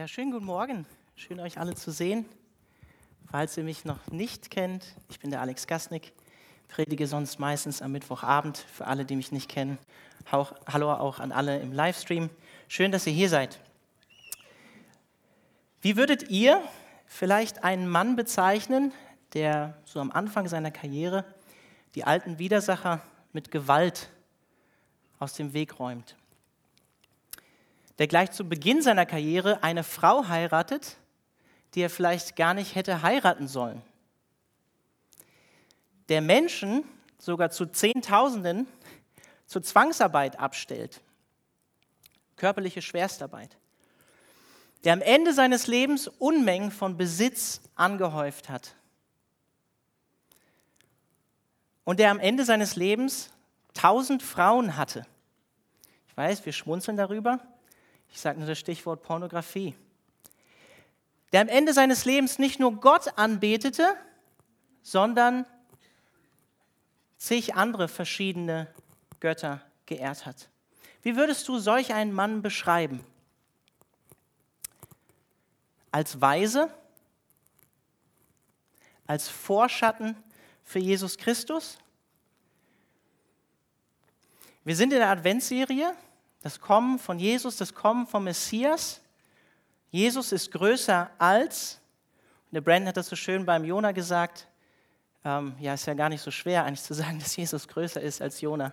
Ja, schönen guten Morgen. Schön, euch alle zu sehen. Falls ihr mich noch nicht kennt, ich bin der Alex Gasnick, predige sonst meistens am Mittwochabend für alle, die mich nicht kennen. Hallo auch an alle im Livestream. Schön, dass ihr hier seid. Wie würdet ihr vielleicht einen Mann bezeichnen, der so am Anfang seiner Karriere die alten Widersacher mit Gewalt aus dem Weg räumt? Der gleich zu Beginn seiner Karriere eine Frau heiratet, die er vielleicht gar nicht hätte heiraten sollen. Der Menschen, sogar zu Zehntausenden, zur Zwangsarbeit abstellt, körperliche Schwerstarbeit, der am Ende seines Lebens Unmengen von Besitz angehäuft hat und der am Ende seines Lebens tausend Frauen hatte. Ich weiß, wir schmunzeln darüber, ich sage nur das Stichwort Pornografie. Der am Ende seines Lebens nicht nur Gott anbetete, sondern zig andere verschiedene Götter geehrt hat. Wie würdest du solch einen Mann beschreiben? Als Weise? Als Vorschatten für Jesus Christus? Wir sind in der Adventsserie das Kommen von Jesus, das Kommen vom Messias. Jesus ist größer als, und der Brandon hat das so schön beim Jona gesagt, ähm, ja, ist ja gar nicht so schwer eigentlich zu sagen, dass Jesus größer ist als Jona.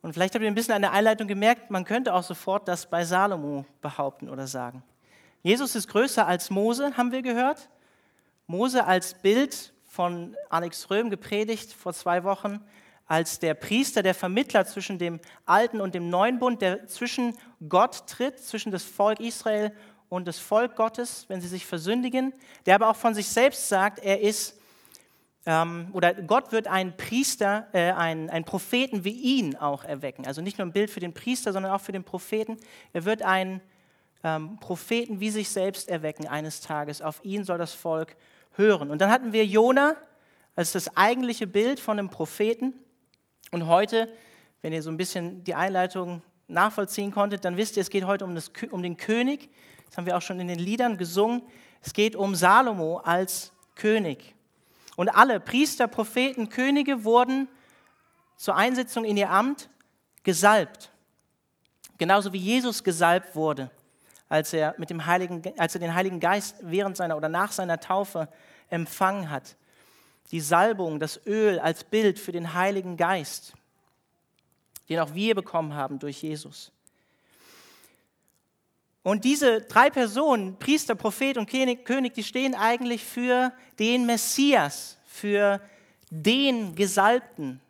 Und vielleicht habt ihr ein bisschen an der Einleitung gemerkt, man könnte auch sofort das bei Salomo behaupten oder sagen. Jesus ist größer als Mose, haben wir gehört. Mose als Bild von Alex Röhm gepredigt vor zwei Wochen als der Priester, der Vermittler zwischen dem alten und dem neuen Bund, der zwischen Gott tritt, zwischen das Volk Israel und das Volk Gottes, wenn sie sich versündigen, der aber auch von sich selbst sagt, er ist, ähm, oder Gott wird einen Priester, äh, einen, einen Propheten wie ihn auch erwecken. Also nicht nur ein Bild für den Priester, sondern auch für den Propheten. Er wird einen ähm, Propheten wie sich selbst erwecken eines Tages. Auf ihn soll das Volk hören. Und dann hatten wir Jona als das eigentliche Bild von einem Propheten. Und heute, wenn ihr so ein bisschen die Einleitung nachvollziehen konntet, dann wisst ihr, es geht heute um, das, um den König. Das haben wir auch schon in den Liedern gesungen. Es geht um Salomo als König. Und alle Priester, Propheten, Könige wurden zur Einsetzung in ihr Amt gesalbt. Genauso wie Jesus gesalbt wurde, als er, mit dem Heiligen, als er den Heiligen Geist während seiner oder nach seiner Taufe empfangen hat die Salbung, das Öl als Bild für den Heiligen Geist, den auch wir bekommen haben durch Jesus. Und diese drei Personen, Priester, Prophet und König, die stehen eigentlich für den Messias, für den Gesalbten.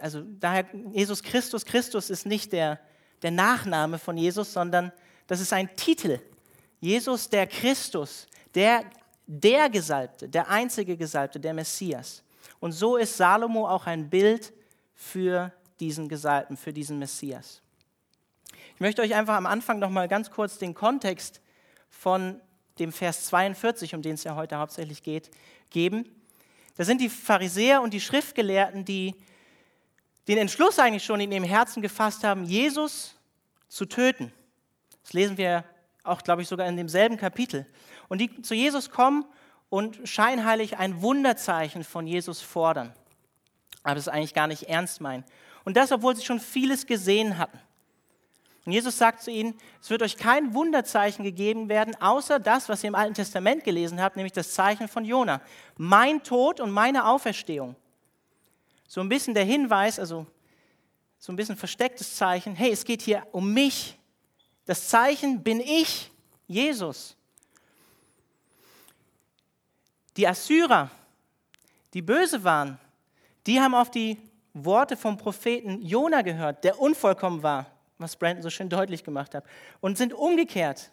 Also daher Jesus Christus, Christus ist nicht der, der Nachname von Jesus, sondern das ist ein Titel. Jesus der Christus, der der Gesalbte, der einzige Gesalbte, der Messias. Und so ist Salomo auch ein Bild für diesen Gesalbten, für diesen Messias. Ich möchte euch einfach am Anfang noch mal ganz kurz den Kontext von dem Vers 42, um den es ja heute hauptsächlich geht, geben. Da sind die Pharisäer und die Schriftgelehrten, die den Entschluss eigentlich schon in ihrem Herzen gefasst haben, Jesus zu töten. Das lesen wir auch, glaube ich, sogar in demselben Kapitel und die zu Jesus kommen und scheinheilig ein Wunderzeichen von Jesus fordern, aber es eigentlich gar nicht ernst meinen. Und das, obwohl sie schon vieles gesehen hatten. Und Jesus sagt zu ihnen, es wird euch kein Wunderzeichen gegeben werden, außer das, was ihr im Alten Testament gelesen habt, nämlich das Zeichen von Jona. Mein Tod und meine Auferstehung. So ein bisschen der Hinweis, also so ein bisschen verstecktes Zeichen, hey, es geht hier um mich. Das Zeichen bin ich, Jesus. Die Assyrer, die böse waren, die haben auf die Worte vom Propheten Jona gehört, der unvollkommen war, was Brandon so schön deutlich gemacht hat, und sind umgekehrt.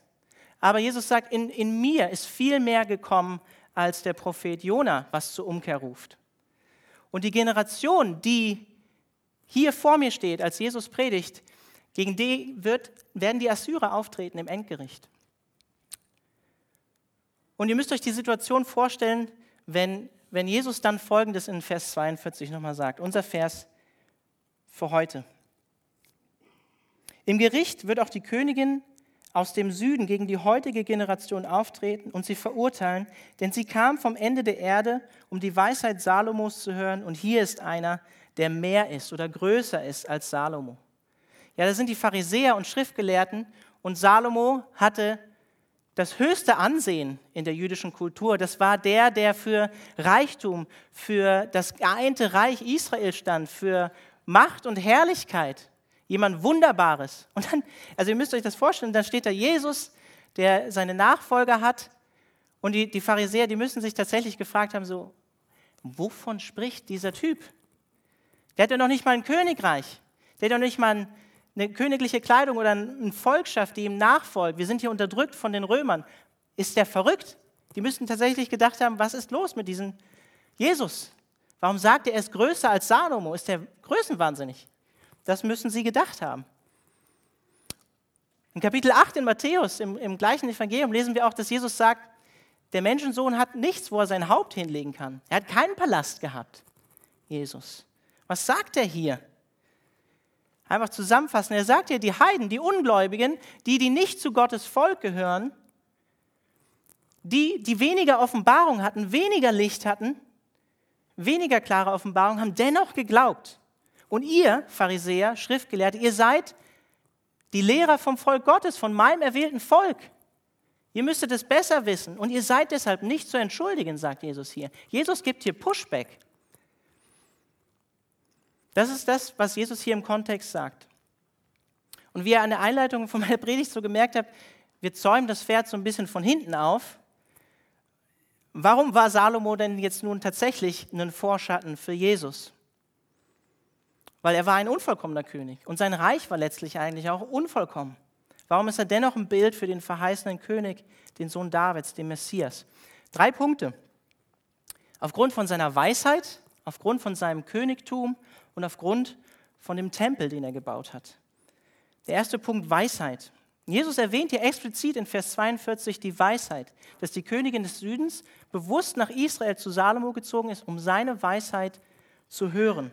Aber Jesus sagt, in, in mir ist viel mehr gekommen als der Prophet Jona, was zur Umkehr ruft. Und die Generation, die hier vor mir steht, als Jesus predigt, gegen die wird, werden die Assyrer auftreten im Endgericht. Und ihr müsst euch die Situation vorstellen, wenn, wenn Jesus dann Folgendes in Vers 42 nochmal sagt. Unser Vers für heute. Im Gericht wird auch die Königin aus dem Süden gegen die heutige Generation auftreten und sie verurteilen, denn sie kam vom Ende der Erde, um die Weisheit Salomos zu hören, und hier ist einer, der mehr ist oder größer ist als Salomo. Ja, das sind die Pharisäer und Schriftgelehrten, und Salomo hatte das höchste Ansehen in der jüdischen Kultur. Das war der, der für Reichtum, für das geeinte Reich Israel stand, für Macht und Herrlichkeit. Jemand Wunderbares. Und dann, also ihr müsst euch das vorstellen, dann steht da Jesus, der seine Nachfolger hat. Und die, die Pharisäer, die müssen sich tatsächlich gefragt haben, so, wovon spricht dieser Typ? Der hat ja noch nicht mal ein Königreich. Der hat ja noch nicht mal eine königliche Kleidung oder eine Volkschaft, die ihm nachfolgt. Wir sind hier unterdrückt von den Römern. Ist der verrückt? Die müssten tatsächlich gedacht haben, was ist los mit diesem Jesus? Warum sagt er, er ist größer als Salomo? Ist der größenwahnsinnig? Das müssen sie gedacht haben. In Kapitel 8 in Matthäus, im, im gleichen Evangelium, lesen wir auch, dass Jesus sagt, der Menschensohn hat nichts, wo er sein Haupt hinlegen kann. Er hat keinen Palast gehabt, Jesus. Was sagt er hier? Einfach zusammenfassen. Er sagt hier, die Heiden, die Ungläubigen, die, die nicht zu Gottes Volk gehören, die, die weniger Offenbarung hatten, weniger Licht hatten, weniger klare Offenbarung, haben dennoch geglaubt. Und ihr, Pharisäer, Schriftgelehrte, ihr seid die Lehrer vom Volk Gottes, von meinem erwählten Volk. Ihr müsstet es besser wissen und ihr seid deshalb nicht zu entschuldigen, sagt Jesus hier. Jesus gibt hier Pushback. Das ist das, was Jesus hier im Kontext sagt. Und wie ihr an der Einleitung von meiner Predigt so gemerkt habt, wir zäumen das Pferd so ein bisschen von hinten auf. Warum war Salomo denn jetzt nun tatsächlich ein Vorschatten für Jesus? Weil er war ein unvollkommener König und sein Reich war letztlich eigentlich auch unvollkommen. Warum ist er dennoch ein Bild für den verheißenen König, den Sohn Davids, den Messias? Drei Punkte. Aufgrund von seiner Weisheit, aufgrund von seinem Königtum und aufgrund von dem Tempel, den er gebaut hat. Der erste Punkt, Weisheit. Jesus erwähnt hier explizit in Vers 42 die Weisheit, dass die Königin des Südens bewusst nach Israel zu Salomo gezogen ist, um seine Weisheit zu hören.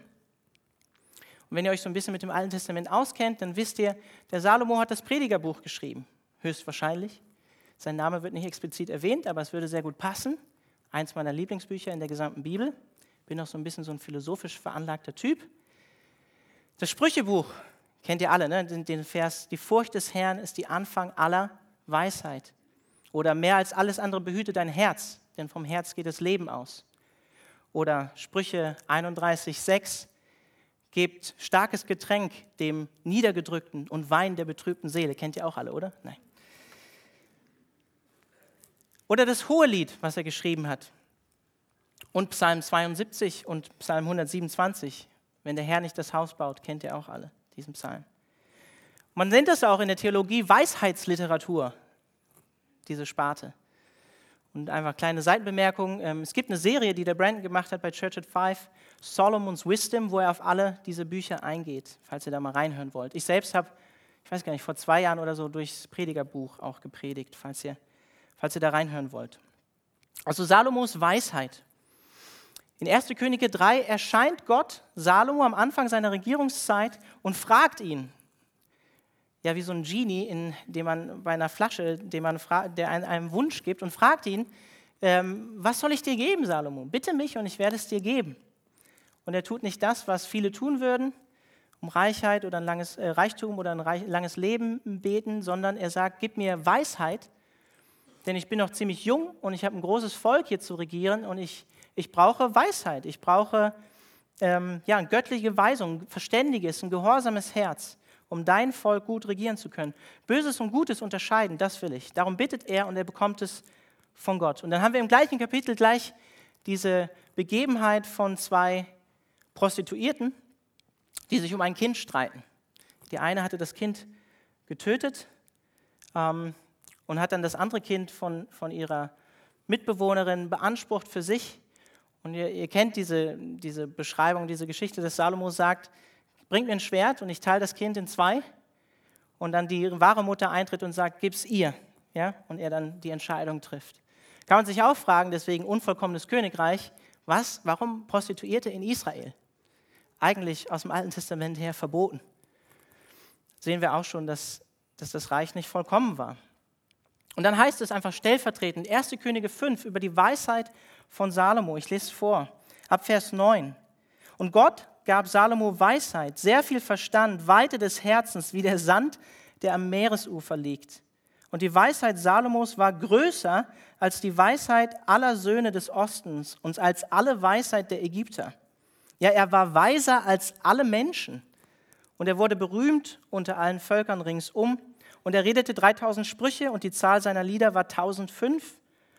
Und wenn ihr euch so ein bisschen mit dem Alten Testament auskennt, dann wisst ihr, der Salomo hat das Predigerbuch geschrieben, höchstwahrscheinlich. Sein Name wird nicht explizit erwähnt, aber es würde sehr gut passen. Eins meiner Lieblingsbücher in der gesamten Bibel bin auch so ein bisschen so ein philosophisch veranlagter Typ. Das Sprüchebuch kennt ihr alle, ne? den, den Vers, die Furcht des Herrn ist die Anfang aller Weisheit. Oder mehr als alles andere behüte dein Herz, denn vom Herz geht das Leben aus. Oder Sprüche 31, 6, gebt starkes Getränk dem Niedergedrückten und Wein der betrübten Seele. Kennt ihr auch alle, oder? Nein. Oder das Hohelied, was er geschrieben hat. Und Psalm 72 und Psalm 127. Wenn der Herr nicht das Haus baut, kennt ihr auch alle diesen Psalm. Man nennt das auch in der Theologie Weisheitsliteratur, diese Sparte. Und einfach kleine Seitenbemerkung. Ähm, es gibt eine Serie, die der Brandon gemacht hat bei Church at Five, Solomon's Wisdom, wo er auf alle diese Bücher eingeht, falls ihr da mal reinhören wollt. Ich selbst habe, ich weiß gar nicht, vor zwei Jahren oder so durchs Predigerbuch auch gepredigt, falls ihr, falls ihr da reinhören wollt. Also Salomos Weisheit. In 1. Könige 3 erscheint Gott Salomo am Anfang seiner Regierungszeit und fragt ihn, ja wie so ein Genie, in dem man bei einer Flasche, dem man der einem, Wunsch gibt und fragt ihn, ähm, was soll ich dir geben, Salomo? Bitte mich und ich werde es dir geben. Und er tut nicht das, was viele tun würden, um Reichheit oder ein langes äh, Reichtum oder ein reich, langes Leben beten, sondern er sagt, gib mir Weisheit, denn ich bin noch ziemlich jung und ich habe ein großes Volk hier zu regieren und ich ich brauche Weisheit, ich brauche ähm, ja, göttliche Weisung, ein verständiges, ein gehorsames Herz, um dein Volk gut regieren zu können. Böses und Gutes unterscheiden, das will ich. Darum bittet er und er bekommt es von Gott. Und dann haben wir im gleichen Kapitel gleich diese Begebenheit von zwei Prostituierten, die sich um ein Kind streiten. Die eine hatte das Kind getötet ähm, und hat dann das andere Kind von, von ihrer Mitbewohnerin beansprucht für sich. Und ihr, ihr kennt diese, diese Beschreibung, diese Geschichte, dass Salomo sagt, bringt mir ein Schwert und ich teile das Kind in zwei. Und dann die wahre Mutter eintritt und sagt, gib's ihr. Ja? Und er dann die Entscheidung trifft. Kann man sich auch fragen, deswegen unvollkommenes Königreich, was, warum Prostituierte in Israel? Eigentlich aus dem Alten Testament her verboten. Sehen wir auch schon, dass dass das Reich nicht vollkommen war. Und dann heißt es einfach stellvertretend, 1. Könige 5 über die Weisheit von Salomo. Ich lese es vor, ab Vers 9. Und Gott gab Salomo Weisheit, sehr viel Verstand, Weite des Herzens, wie der Sand, der am Meeresufer liegt. Und die Weisheit Salomos war größer als die Weisheit aller Söhne des Ostens und als alle Weisheit der Ägypter. Ja, er war weiser als alle Menschen. Und er wurde berühmt unter allen Völkern ringsum. Und er redete 3000 Sprüche und die Zahl seiner Lieder war 1005.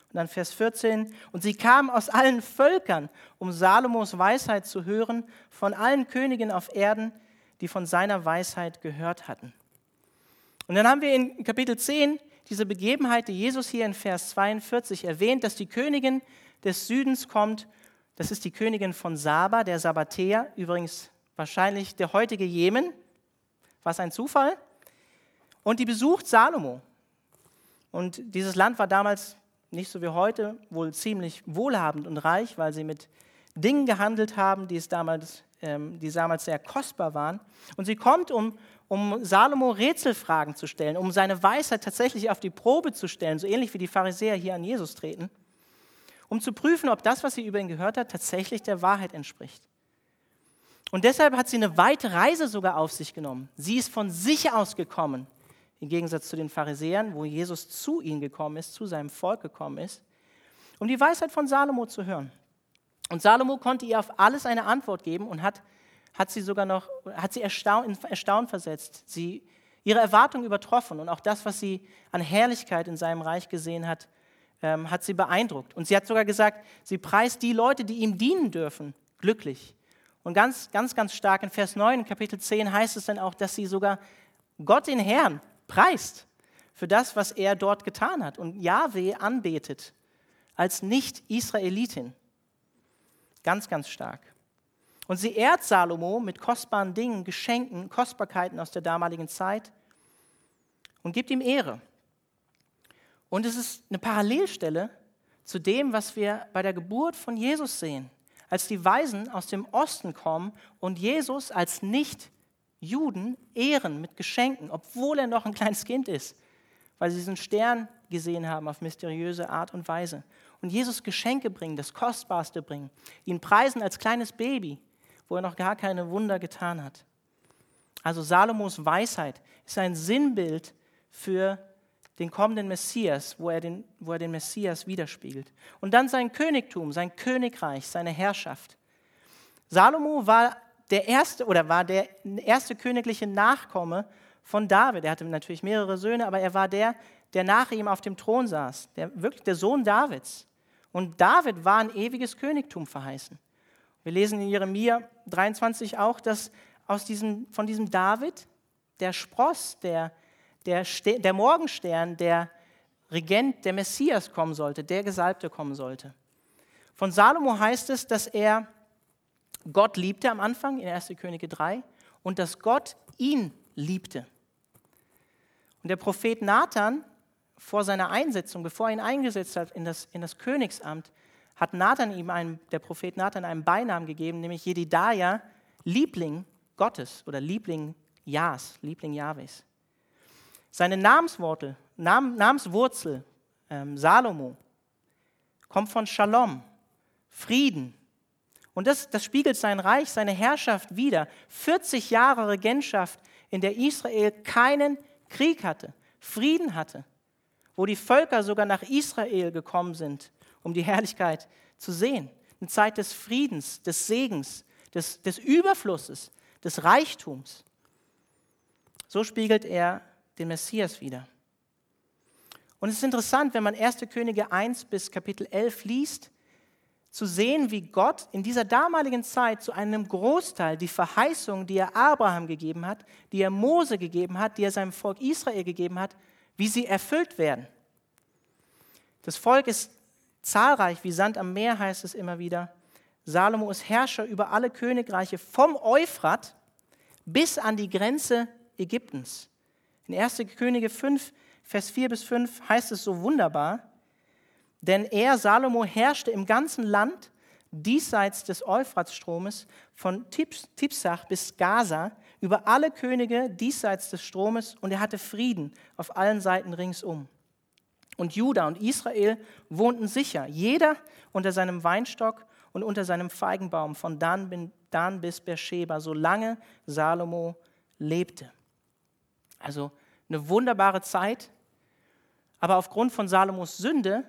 Und dann Vers 14. Und sie kamen aus allen Völkern, um Salomos Weisheit zu hören, von allen Königen auf Erden, die von seiner Weisheit gehört hatten. Und dann haben wir in Kapitel 10 diese Begebenheit, die Jesus hier in Vers 42 erwähnt, dass die Königin des Südens kommt. Das ist die Königin von Saba, der Sabatea, übrigens wahrscheinlich der heutige Jemen. Was ein Zufall. Und die besucht Salomo. Und dieses Land war damals nicht so wie heute, wohl ziemlich wohlhabend und reich, weil sie mit Dingen gehandelt haben, die, es damals, ähm, die damals sehr kostbar waren. Und sie kommt, um, um Salomo Rätselfragen zu stellen, um seine Weisheit tatsächlich auf die Probe zu stellen, so ähnlich wie die Pharisäer hier an Jesus treten, um zu prüfen, ob das, was sie über ihn gehört hat, tatsächlich der Wahrheit entspricht. Und deshalb hat sie eine weite Reise sogar auf sich genommen. Sie ist von sich aus gekommen, im Gegensatz zu den Pharisäern, wo Jesus zu ihnen gekommen ist, zu seinem Volk gekommen ist, um die Weisheit von Salomo zu hören. Und Salomo konnte ihr auf alles eine Antwort geben und hat, hat sie sogar noch, hat sie erstaunt, erstaunt versetzt, sie ihre Erwartungen übertroffen und auch das, was sie an Herrlichkeit in seinem Reich gesehen hat, ähm, hat sie beeindruckt. Und sie hat sogar gesagt, sie preist die Leute, die ihm dienen dürfen, glücklich. Und ganz, ganz, ganz stark in Vers 9, Kapitel 10 heißt es dann auch, dass sie sogar Gott den Herrn preist für das, was er dort getan hat und Yahweh anbetet als Nicht-Israelitin. Ganz, ganz stark. Und sie ehrt Salomo mit kostbaren Dingen, Geschenken, Kostbarkeiten aus der damaligen Zeit und gibt ihm Ehre. Und es ist eine Parallelstelle zu dem, was wir bei der Geburt von Jesus sehen als die Weisen aus dem Osten kommen und Jesus als Nicht-Juden ehren mit Geschenken, obwohl er noch ein kleines Kind ist, weil sie diesen Stern gesehen haben auf mysteriöse Art und Weise. Und Jesus Geschenke bringen, das Kostbarste bringen, ihn preisen als kleines Baby, wo er noch gar keine Wunder getan hat. Also Salomos Weisheit ist ein Sinnbild für den kommenden Messias, wo er den, wo er den Messias widerspiegelt. Und dann sein Königtum, sein Königreich, seine Herrschaft. Salomo war der erste oder war der erste königliche Nachkomme von David. Er hatte natürlich mehrere Söhne, aber er war der, der nach ihm auf dem Thron saß, der, wirklich der Sohn Davids. Und David war ein ewiges Königtum verheißen. Wir lesen in Jeremia 23 auch, dass aus diesem, von diesem David der Spross, der, der, der Morgenstern, der Regent, der Messias kommen sollte, der Gesalbte kommen sollte. Von Salomo heißt es, dass er Gott liebte am Anfang in 1. Könige 3 und dass Gott ihn liebte. Und der Prophet Nathan vor seiner Einsetzung, bevor er ihn eingesetzt hat in das, in das Königsamt, hat Nathan ihm einen, der Prophet Nathan einen Beinamen gegeben, nämlich Jedidaja, Liebling Gottes oder Liebling Jas, Liebling Jahwes. Seine Namensworte, Nam, Namenswurzel, ähm, Salomo, kommt von Shalom, Frieden. Und das, das spiegelt sein Reich, seine Herrschaft wider. 40 Jahre Regentschaft, in der Israel keinen Krieg hatte, Frieden hatte, wo die Völker sogar nach Israel gekommen sind, um die Herrlichkeit zu sehen. Eine Zeit des Friedens, des Segens, des, des Überflusses, des Reichtums. So spiegelt er den Messias wieder. Und es ist interessant, wenn man 1. Könige 1 bis Kapitel 11 liest, zu sehen, wie Gott in dieser damaligen Zeit zu einem Großteil die Verheißung, die er Abraham gegeben hat, die er Mose gegeben hat, die er seinem Volk Israel gegeben hat, wie sie erfüllt werden. Das Volk ist zahlreich, wie Sand am Meer heißt es immer wieder. Salomo ist Herrscher über alle Königreiche vom Euphrat bis an die Grenze Ägyptens. In 1. Könige 5, Vers 4 bis 5 heißt es so wunderbar, denn er, Salomo, herrschte im ganzen Land diesseits des Euphratstromes von Tipsach bis Gaza über alle Könige diesseits des Stromes und er hatte Frieden auf allen Seiten ringsum. Und Juda und Israel wohnten sicher, jeder unter seinem Weinstock und unter seinem Feigenbaum von Dan, Dan bis Beersheba, solange Salomo lebte. Also eine wunderbare Zeit, aber aufgrund von Salomos Sünde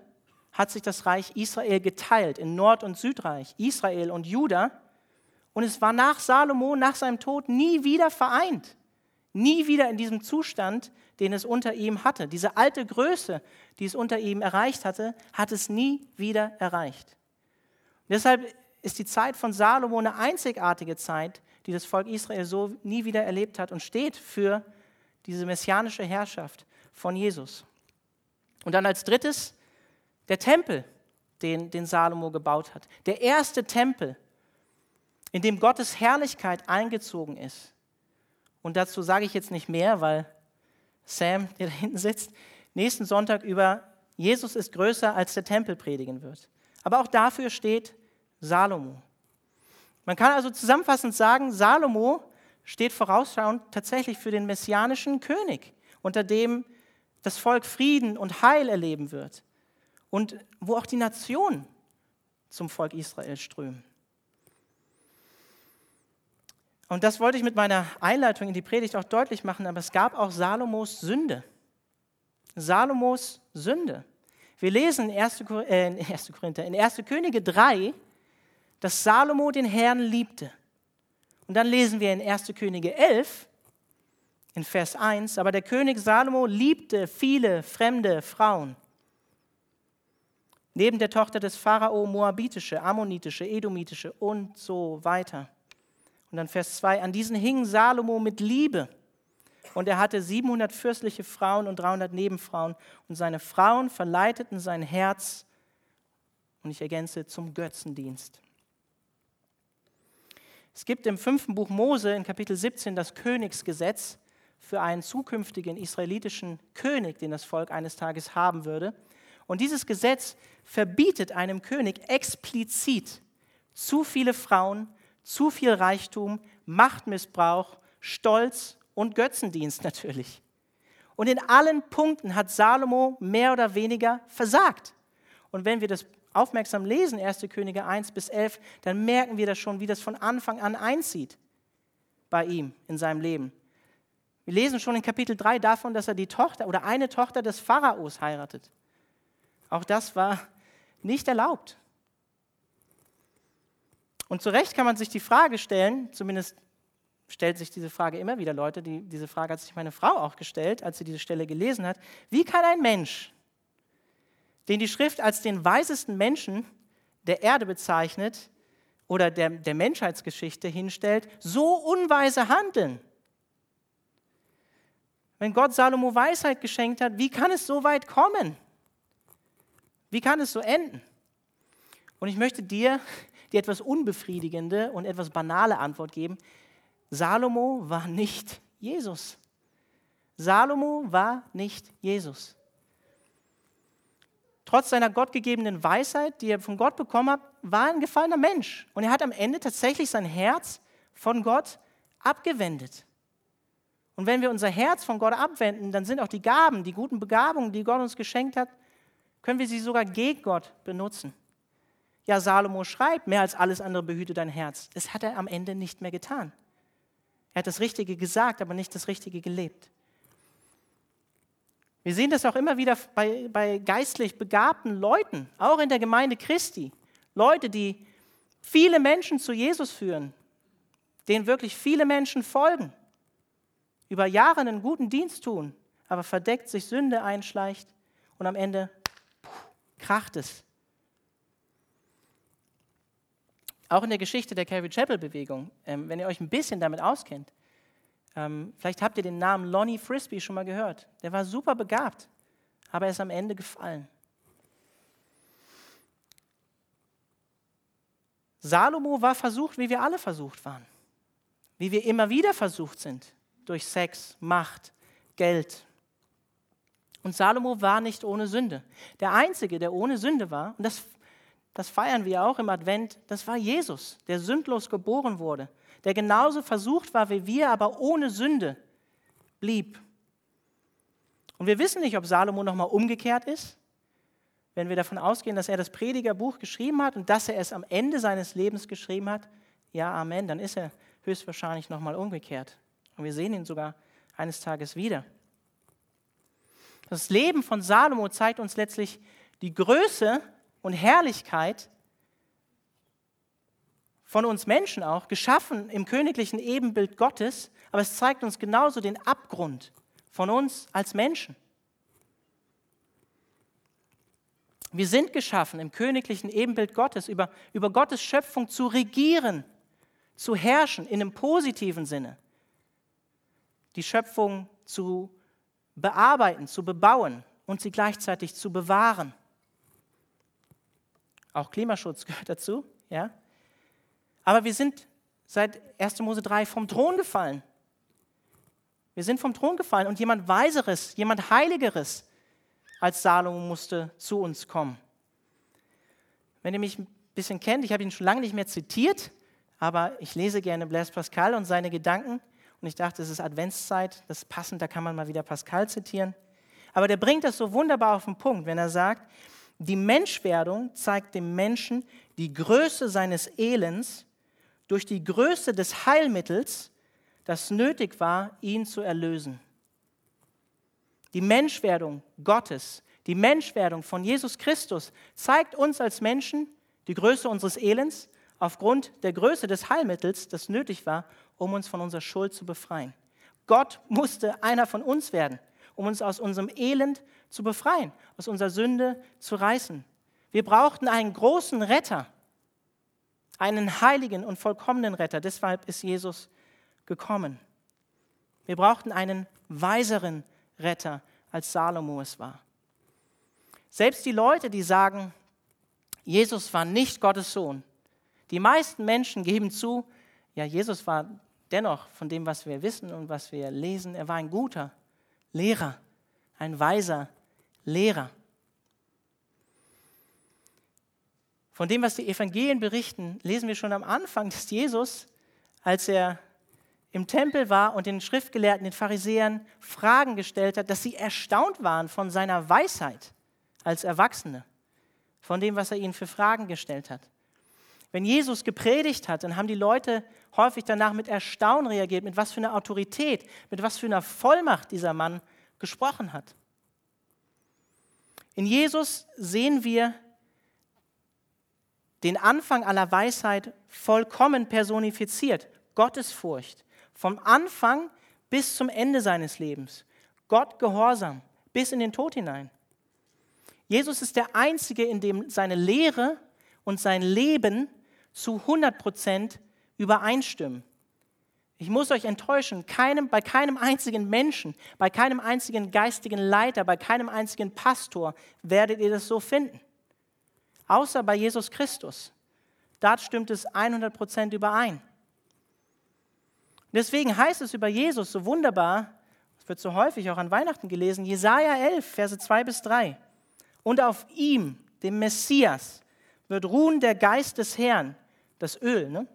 hat sich das Reich Israel geteilt in Nord- und Südreich, Israel und Juda. Und es war nach Salomo, nach seinem Tod, nie wieder vereint. Nie wieder in diesem Zustand, den es unter ihm hatte. Diese alte Größe, die es unter ihm erreicht hatte, hat es nie wieder erreicht. Und deshalb ist die Zeit von Salomo eine einzigartige Zeit, die das Volk Israel so nie wieder erlebt hat und steht für diese messianische Herrschaft von Jesus. Und dann als drittes der Tempel, den, den Salomo gebaut hat. Der erste Tempel, in dem Gottes Herrlichkeit eingezogen ist. Und dazu sage ich jetzt nicht mehr, weil Sam, der da hinten sitzt, nächsten Sonntag über Jesus ist größer als der Tempel predigen wird. Aber auch dafür steht Salomo. Man kann also zusammenfassend sagen, Salomo steht vorausschauend tatsächlich für den messianischen König, unter dem das Volk Frieden und Heil erleben wird und wo auch die Nationen zum Volk Israel strömen. Und das wollte ich mit meiner Einleitung in die Predigt auch deutlich machen, aber es gab auch Salomos Sünde. Salomos Sünde. Wir lesen in 1. Äh, in 1. Korinther, in 1. Könige 3, dass Salomo den Herrn liebte. Und dann lesen wir in 1. Könige 11, in Vers 1, aber der König Salomo liebte viele fremde Frauen Neben der Tochter des Pharao moabitische, ammonitische, edomitische und so weiter. Und dann Vers 2, an diesen hing Salomo mit Liebe. Und er hatte 700 fürstliche Frauen und 300 Nebenfrauen. Und seine Frauen verleiteten sein Herz, und ich ergänze, zum Götzendienst. Es gibt im fünften Buch Mose in Kapitel 17 das Königsgesetz für einen zukünftigen israelitischen König, den das Volk eines Tages haben würde. Und dieses Gesetz verbietet einem König explizit zu viele Frauen, zu viel Reichtum, Machtmissbrauch, Stolz und Götzendienst natürlich. Und in allen Punkten hat Salomo mehr oder weniger versagt. Und wenn wir das aufmerksam lesen, 1. Könige 1 bis 11, dann merken wir das schon, wie das von Anfang an einzieht bei ihm in seinem Leben. Wir lesen schon in Kapitel 3 davon, dass er die Tochter oder eine Tochter des Pharaos heiratet. Auch das war nicht erlaubt. Und zu Recht kann man sich die Frage stellen, zumindest stellt sich diese Frage immer wieder Leute, die, diese Frage hat sich meine Frau auch gestellt, als sie diese Stelle gelesen hat, wie kann ein Mensch, den die Schrift als den weisesten Menschen der Erde bezeichnet oder der, der Menschheitsgeschichte hinstellt, so unweise handeln? Wenn Gott Salomo Weisheit geschenkt hat, wie kann es so weit kommen? Wie kann es so enden? Und ich möchte dir die etwas unbefriedigende und etwas banale Antwort geben. Salomo war nicht Jesus. Salomo war nicht Jesus. Trotz seiner gottgegebenen Weisheit, die er von Gott bekommen hat, war er ein gefallener Mensch. Und er hat am Ende tatsächlich sein Herz von Gott abgewendet. Und wenn wir unser Herz von Gott abwenden, dann sind auch die Gaben, die guten Begabungen, die Gott uns geschenkt hat, können wir sie sogar gegen Gott benutzen. Ja, Salomo schreibt, mehr als alles andere behüte dein Herz. Das hat er am Ende nicht mehr getan. Er hat das Richtige gesagt, aber nicht das Richtige gelebt. Wir sehen das auch immer wieder bei, bei geistlich begabten Leuten, auch in der Gemeinde Christi. Leute, die viele Menschen zu Jesus führen, denen wirklich viele Menschen folgen, über Jahre einen guten Dienst tun, aber verdeckt sich Sünde einschleicht und am Ende kracht es. Auch in der Geschichte der Calvary Chapel Bewegung, ähm, wenn ihr euch ein bisschen damit auskennt, ähm, vielleicht habt ihr den Namen Lonnie Frisbee schon mal gehört. Der war super begabt, aber er ist am Ende gefallen. Salomo war versucht, wie wir alle versucht waren. Wie wir immer wieder versucht sind. Durch Sex, Macht, Geld, und Salomo war nicht ohne Sünde. Der Einzige, der ohne Sünde war, und das, das feiern wir auch im Advent, das war Jesus, der sündlos geboren wurde, der genauso versucht war wie wir, aber ohne Sünde blieb. Und wir wissen nicht, ob Salomo nochmal umgekehrt ist, wenn wir davon ausgehen, dass er das Predigerbuch geschrieben hat und dass er es am Ende seines Lebens geschrieben hat. Ja, Amen, dann ist er höchstwahrscheinlich nochmal umgekehrt. Und wir sehen ihn sogar eines Tages wieder. Das Leben von Salomo zeigt uns letztlich die Größe und Herrlichkeit von uns Menschen auch, geschaffen im königlichen Ebenbild Gottes, aber es zeigt uns genauso den Abgrund von uns als Menschen. Wir sind geschaffen im königlichen Ebenbild Gottes, über, über Gottes Schöpfung zu regieren, zu herrschen in einem positiven Sinne. Die Schöpfung zu bearbeiten, zu bebauen und sie gleichzeitig zu bewahren. Auch Klimaschutz gehört dazu, ja. Aber wir sind seit 1. Mose 3 vom Thron gefallen. Wir sind vom Thron gefallen und jemand Weiseres, jemand Heiligeres als Salomo musste zu uns kommen. Wenn ihr mich ein bisschen kennt, ich habe ihn schon lange nicht mehr zitiert, aber ich lese gerne Blaise Pascal und seine Gedanken. Und ich dachte, es ist Adventszeit, das ist passend, da kann man mal wieder Pascal zitieren. Aber der bringt das so wunderbar auf den Punkt, wenn er sagt, die Menschwerdung zeigt dem Menschen die Größe seines Elends durch die Größe des Heilmittels, das nötig war, ihn zu erlösen. Die Menschwerdung Gottes, die Menschwerdung von Jesus Christus zeigt uns als Menschen die Größe unseres Elends aufgrund der Größe des Heilmittels, das nötig war, um uns von unserer Schuld zu befreien. Gott musste einer von uns werden, um uns aus unserem Elend zu befreien, aus unserer Sünde zu reißen. Wir brauchten einen großen Retter, einen heiligen und vollkommenen Retter. Deshalb ist Jesus gekommen. Wir brauchten einen weiseren Retter, als Salomo es war. Selbst die Leute, die sagen, Jesus war nicht Gottes Sohn, die meisten Menschen geben zu, ja, Jesus war dennoch von dem, was wir wissen und was wir lesen, er war ein guter Lehrer, ein weiser Lehrer. Von dem, was die Evangelien berichten, lesen wir schon am Anfang, dass Jesus, als er im Tempel war und den Schriftgelehrten, den Pharisäern Fragen gestellt hat, dass sie erstaunt waren von seiner Weisheit als Erwachsene, von dem, was er ihnen für Fragen gestellt hat. Wenn Jesus gepredigt hat, dann haben die Leute häufig danach mit Erstaunen reagiert, mit was für einer Autorität, mit was für einer Vollmacht dieser Mann gesprochen hat. In Jesus sehen wir den Anfang aller Weisheit vollkommen personifiziert. Gottesfurcht, vom Anfang bis zum Ende seines Lebens. Gott gehorsam bis in den Tod hinein. Jesus ist der Einzige, in dem seine Lehre und sein Leben zu 100 Prozent übereinstimmen. Ich muss euch enttäuschen, keinem, bei keinem einzigen Menschen, bei keinem einzigen geistigen Leiter, bei keinem einzigen Pastor werdet ihr das so finden. Außer bei Jesus Christus. Dort stimmt es 100 Prozent überein. Deswegen heißt es über Jesus so wunderbar, es wird so häufig auch an Weihnachten gelesen, Jesaja 11, Verse 2 bis 3. Und auf ihm, dem Messias, wird ruhen der Geist des Herrn, das Öl, ne?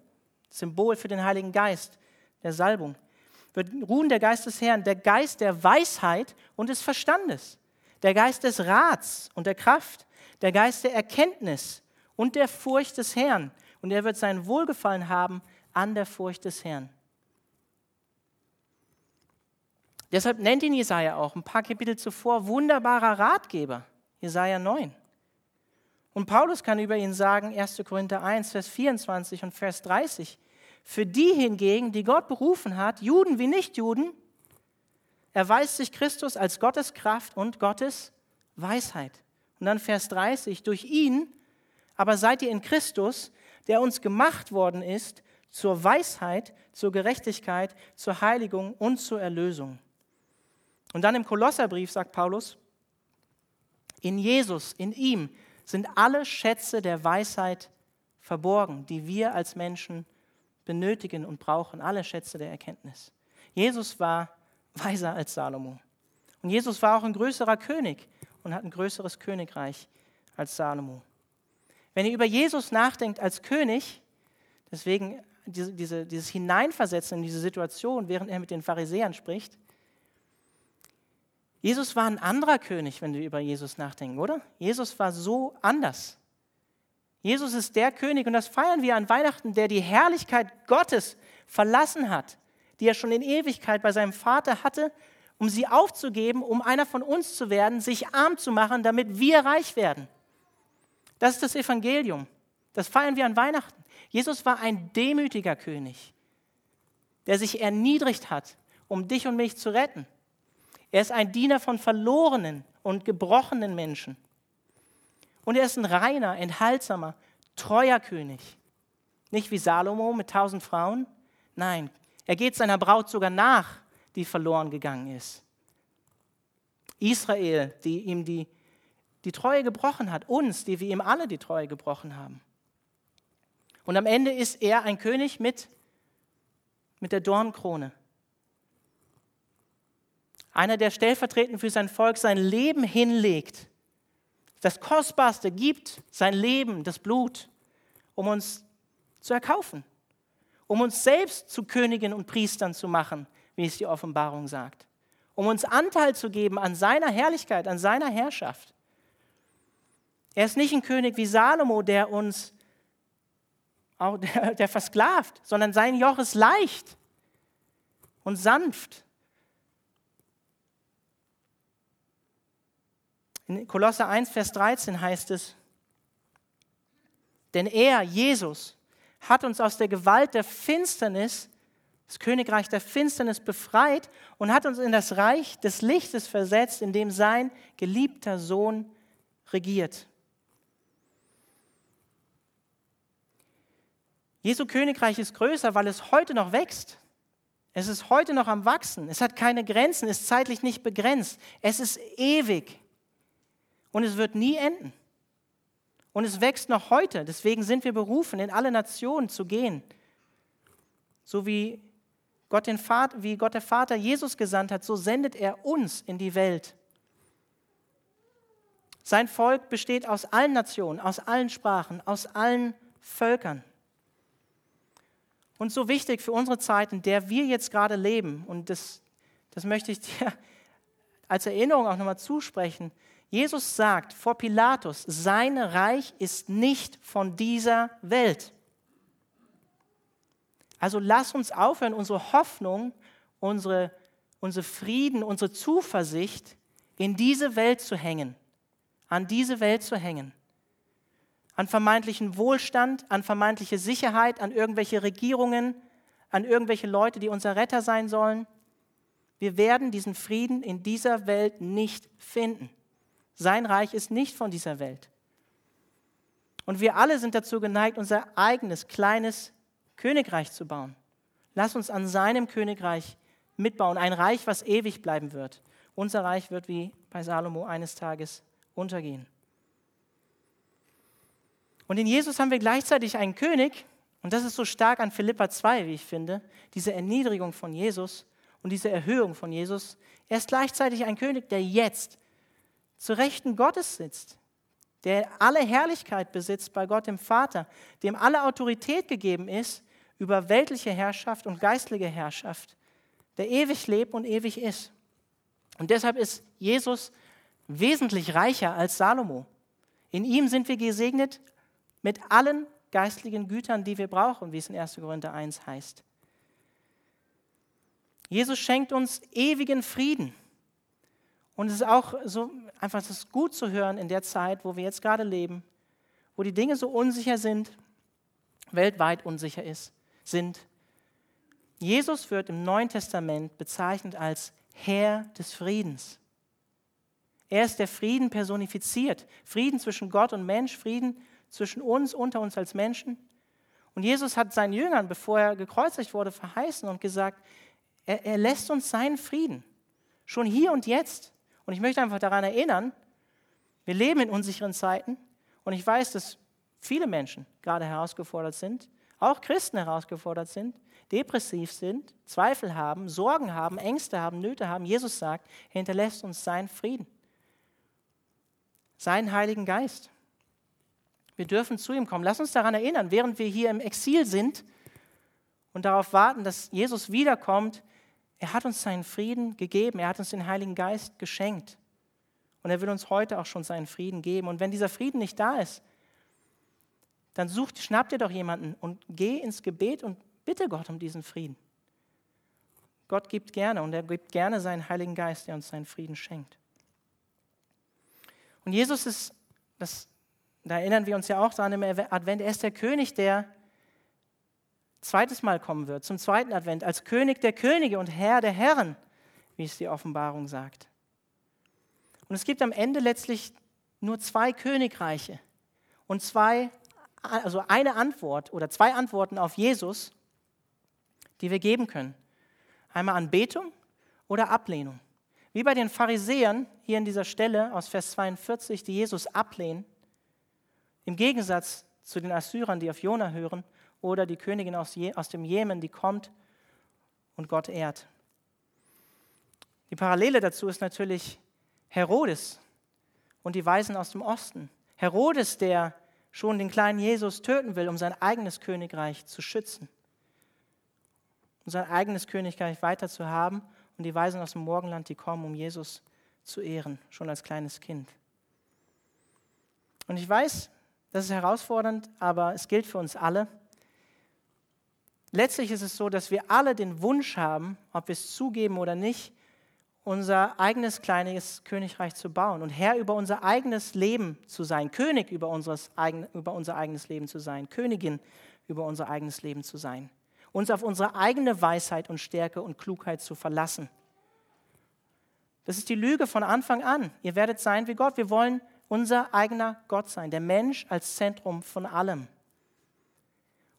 Symbol für den Heiligen Geist, der Salbung. Wird ruhen der Geist des Herrn, der Geist der Weisheit und des Verstandes, der Geist des Rats und der Kraft, der Geist der Erkenntnis und der Furcht des Herrn. Und er wird sein Wohlgefallen haben an der Furcht des Herrn. Deshalb nennt ihn Jesaja auch ein paar Kapitel zuvor wunderbarer Ratgeber, Jesaja 9. Und Paulus kann über ihn sagen, 1. Korinther 1, Vers 24 und Vers 30, für die hingegen, die Gott berufen hat, Juden wie Nichtjuden, erweist sich Christus als Gottes Kraft und Gottes Weisheit. Und dann Vers 30, durch ihn aber seid ihr in Christus, der uns gemacht worden ist, zur Weisheit, zur Gerechtigkeit, zur Heiligung und zur Erlösung. Und dann im Kolosserbrief sagt Paulus, in Jesus, in ihm sind alle Schätze der Weisheit verborgen, die wir als Menschen benötigen und brauchen, alle Schätze der Erkenntnis. Jesus war weiser als Salomo. Und Jesus war auch ein größerer König und hat ein größeres Königreich als Salomo. Wenn ihr über Jesus nachdenkt als König, deswegen diese, diese, dieses Hineinversetzen in diese Situation, während er mit den Pharisäern spricht. Jesus war ein anderer König, wenn wir über Jesus nachdenken, oder? Jesus war so anders. Jesus ist der König und das feiern wir an Weihnachten, der die Herrlichkeit Gottes verlassen hat, die er schon in Ewigkeit bei seinem Vater hatte, um sie aufzugeben, um einer von uns zu werden, sich arm zu machen, damit wir reich werden. Das ist das Evangelium. Das feiern wir an Weihnachten. Jesus war ein demütiger König, der sich erniedrigt hat, um dich und mich zu retten. Er ist ein Diener von verlorenen und gebrochenen Menschen. Und er ist ein reiner, enthaltsamer, treuer König. Nicht wie Salomo mit tausend Frauen. Nein, er geht seiner Braut sogar nach, die verloren gegangen ist. Israel, die ihm die, die Treue gebrochen hat. Uns, die wir ihm alle die Treue gebrochen haben. Und am Ende ist er ein König mit, mit der Dornkrone. Einer, der stellvertretend für sein Volk sein Leben hinlegt, das Kostbarste gibt, sein Leben, das Blut, um uns zu erkaufen, um uns selbst zu Königen und Priestern zu machen, wie es die Offenbarung sagt, um uns Anteil zu geben an seiner Herrlichkeit, an seiner Herrschaft. Er ist nicht ein König wie Salomo, der uns der, der versklavt, sondern sein Joch ist leicht und sanft. In Kolosse 1, Vers 13 heißt es, denn er, Jesus, hat uns aus der Gewalt der Finsternis, das Königreich der Finsternis befreit und hat uns in das Reich des Lichtes versetzt, in dem sein geliebter Sohn regiert. Jesu Königreich ist größer, weil es heute noch wächst. Es ist heute noch am Wachsen. Es hat keine Grenzen, ist zeitlich nicht begrenzt. Es ist ewig. Und es wird nie enden. Und es wächst noch heute. Deswegen sind wir berufen, in alle Nationen zu gehen. So wie Gott, den Vater, wie Gott der Vater Jesus gesandt hat, so sendet er uns in die Welt. Sein Volk besteht aus allen Nationen, aus allen Sprachen, aus allen Völkern. Und so wichtig für unsere Zeit, in der wir jetzt gerade leben, und das, das möchte ich dir als Erinnerung auch nochmal zusprechen. Jesus sagt vor Pilatus, sein Reich ist nicht von dieser Welt. Also lass uns aufhören, unsere Hoffnung, unsere, unsere Frieden, unsere Zuversicht in diese Welt zu hängen, an diese Welt zu hängen an vermeintlichen Wohlstand, an vermeintliche Sicherheit, an irgendwelche Regierungen, an irgendwelche Leute, die unser Retter sein sollen. Wir werden diesen Frieden in dieser Welt nicht finden. Sein Reich ist nicht von dieser Welt. Und wir alle sind dazu geneigt, unser eigenes kleines Königreich zu bauen. Lass uns an seinem Königreich mitbauen, ein Reich, was ewig bleiben wird. Unser Reich wird wie bei Salomo eines Tages untergehen. Und in Jesus haben wir gleichzeitig einen König, und das ist so stark an Philippa 2, wie ich finde, diese Erniedrigung von Jesus und diese Erhöhung von Jesus. Er ist gleichzeitig ein König, der jetzt zu Rechten Gottes sitzt, der alle Herrlichkeit besitzt bei Gott dem Vater, dem alle Autorität gegeben ist über weltliche Herrschaft und geistliche Herrschaft, der ewig lebt und ewig ist. Und deshalb ist Jesus wesentlich reicher als Salomo. In ihm sind wir gesegnet mit allen geistlichen Gütern, die wir brauchen, wie es in 1. Korinther 1 heißt. Jesus schenkt uns ewigen Frieden. Und es ist auch so einfach ist gut zu hören in der Zeit, wo wir jetzt gerade leben, wo die Dinge so unsicher sind, weltweit unsicher ist, sind. Jesus wird im Neuen Testament bezeichnet als Herr des Friedens. Er ist der Frieden personifiziert. Frieden zwischen Gott und Mensch, Frieden zwischen uns, unter uns als Menschen. Und Jesus hat seinen Jüngern, bevor er gekreuzigt wurde, verheißen und gesagt, er, er lässt uns seinen Frieden, schon hier und jetzt. Und ich möchte einfach daran erinnern, wir leben in unsicheren Zeiten und ich weiß, dass viele Menschen gerade herausgefordert sind, auch Christen herausgefordert sind, depressiv sind, Zweifel haben, Sorgen haben, Ängste haben, Nöte haben. Jesus sagt, er hinterlässt uns seinen Frieden, seinen Heiligen Geist. Wir dürfen zu ihm kommen. Lass uns daran erinnern, während wir hier im Exil sind, und darauf warten, dass Jesus wiederkommt, er hat uns seinen Frieden gegeben, er hat uns den Heiligen Geist geschenkt. Und er will uns heute auch schon seinen Frieden geben. Und wenn dieser Frieden nicht da ist, dann sucht, schnapp dir doch jemanden und geh ins Gebet und bitte Gott um diesen Frieden. Gott gibt gerne und er gibt gerne seinen Heiligen Geist, der uns seinen Frieden schenkt. Und Jesus ist, das, da erinnern wir uns ja auch daran im Advent, er ist der König, der zweites Mal kommen wird, zum zweiten Advent, als König der Könige und Herr der Herren, wie es die Offenbarung sagt. Und es gibt am Ende letztlich nur zwei Königreiche und zwei, also eine Antwort oder zwei Antworten auf Jesus, die wir geben können. Einmal Anbetung oder Ablehnung. Wie bei den Pharisäern hier in dieser Stelle aus Vers 42, die Jesus ablehnen, im Gegensatz zu den Assyrern, die auf Jona hören oder die Königin aus, aus dem Jemen, die kommt und Gott ehrt. Die Parallele dazu ist natürlich Herodes und die Weisen aus dem Osten. Herodes, der schon den kleinen Jesus töten will, um sein eigenes Königreich zu schützen, um sein eigenes Königreich weiter zu haben und die Weisen aus dem Morgenland, die kommen, um Jesus zu ehren, schon als kleines Kind. Und ich weiß, das ist herausfordernd, aber es gilt für uns alle. Letztlich ist es so, dass wir alle den Wunsch haben, ob wir es zugeben oder nicht, unser eigenes kleines Königreich zu bauen und Herr über unser eigenes Leben zu sein, König über, unseres über unser eigenes Leben zu sein, Königin über unser eigenes Leben zu sein, uns auf unsere eigene Weisheit und Stärke und Klugheit zu verlassen. Das ist die Lüge von Anfang an. Ihr werdet sein wie Gott. Wir wollen unser eigener Gott sein, der Mensch als Zentrum von allem.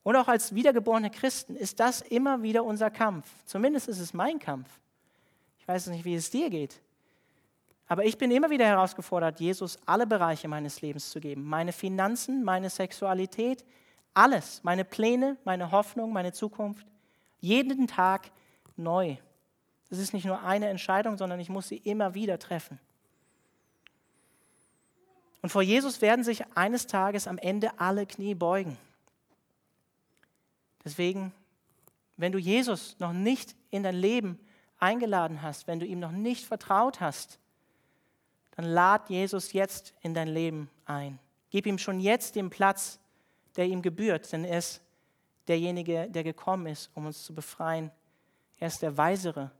Und auch als wiedergeborene Christen ist das immer wieder unser Kampf. Zumindest ist es mein Kampf. Ich weiß nicht, wie es dir geht. Aber ich bin immer wieder herausgefordert, Jesus alle Bereiche meines Lebens zu geben. Meine Finanzen, meine Sexualität, alles. Meine Pläne, meine Hoffnung, meine Zukunft. Jeden Tag neu. Das ist nicht nur eine Entscheidung, sondern ich muss sie immer wieder treffen. Und vor Jesus werden sich eines Tages am Ende alle Knie beugen. Deswegen, wenn du Jesus noch nicht in dein Leben eingeladen hast, wenn du ihm noch nicht vertraut hast, dann lad Jesus jetzt in dein Leben ein. Gib ihm schon jetzt den Platz, der ihm gebührt, denn er ist derjenige, der gekommen ist, um uns zu befreien. Er ist der weisere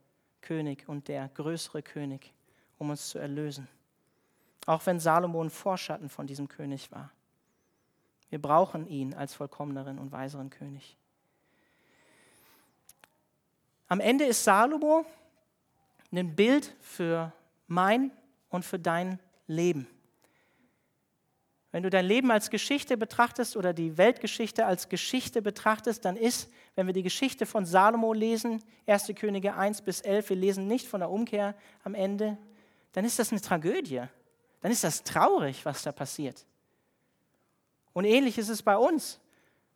König und der größere König, um uns zu erlösen. Auch wenn Salomo ein Vorschatten von diesem König war. Wir brauchen ihn als vollkommeneren und weiseren König. Am Ende ist Salomo ein Bild für mein und für dein Leben. Wenn du dein Leben als Geschichte betrachtest oder die Weltgeschichte als Geschichte betrachtest, dann ist, wenn wir die Geschichte von Salomo lesen, 1. Könige 1 bis 11, wir lesen nicht von der Umkehr am Ende, dann ist das eine Tragödie. Dann ist das traurig, was da passiert. Und ähnlich ist es bei uns.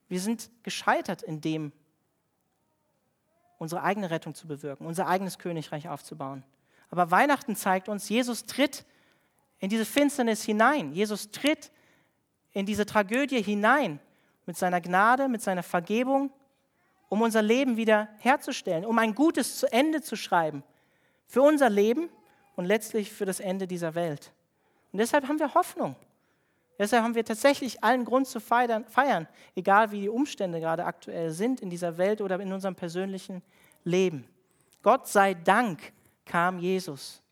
Wir sind gescheitert in dem, unsere eigene Rettung zu bewirken, unser eigenes Königreich aufzubauen. Aber Weihnachten zeigt uns, Jesus tritt in diese Finsternis hinein. Jesus tritt in diese Tragödie hinein mit seiner Gnade, mit seiner Vergebung, um unser Leben wieder herzustellen, um ein gutes zu Ende zu schreiben für unser Leben und letztlich für das Ende dieser Welt. Und deshalb haben wir Hoffnung. Deshalb haben wir tatsächlich allen Grund zu feiern, egal wie die Umstände gerade aktuell sind in dieser Welt oder in unserem persönlichen Leben. Gott sei Dank kam Jesus,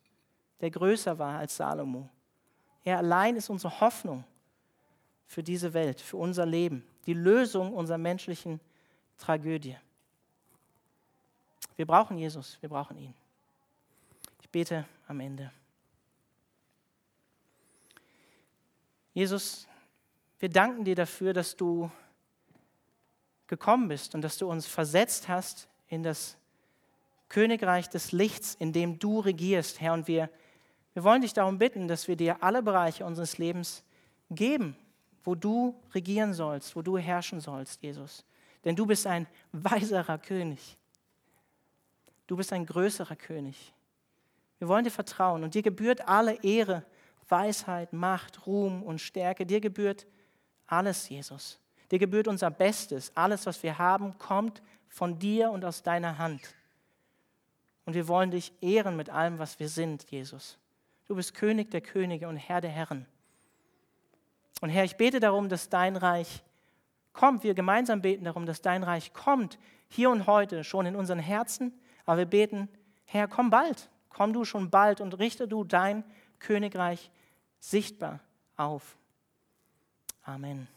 der größer war als Salomo. Er allein ist unsere Hoffnung für diese Welt, für unser Leben, die Lösung unserer menschlichen Tragödie. Wir brauchen Jesus, wir brauchen ihn. Ich bete am Ende. Jesus, wir danken dir dafür, dass du gekommen bist und dass du uns versetzt hast in das Königreich des Lichts, in dem du regierst, Herr. Und wir, wir wollen dich darum bitten, dass wir dir alle Bereiche unseres Lebens geben, wo du regieren sollst, wo du herrschen sollst, Jesus. Denn du bist ein weiserer König. Du bist ein größerer König. Wir wollen dir vertrauen und dir gebührt alle Ehre Weisheit, Macht, Ruhm und Stärke. Dir gebührt alles, Jesus. Dir gebührt unser Bestes. Alles, was wir haben, kommt von dir und aus deiner Hand. Und wir wollen dich ehren mit allem, was wir sind, Jesus. Du bist König der Könige und Herr der Herren. Und Herr, ich bete darum, dass dein Reich kommt. Wir gemeinsam beten darum, dass dein Reich kommt, hier und heute, schon in unseren Herzen. Aber wir beten, Herr, komm bald. Komm du schon bald und richte du dein Königreich sichtbar auf. Amen.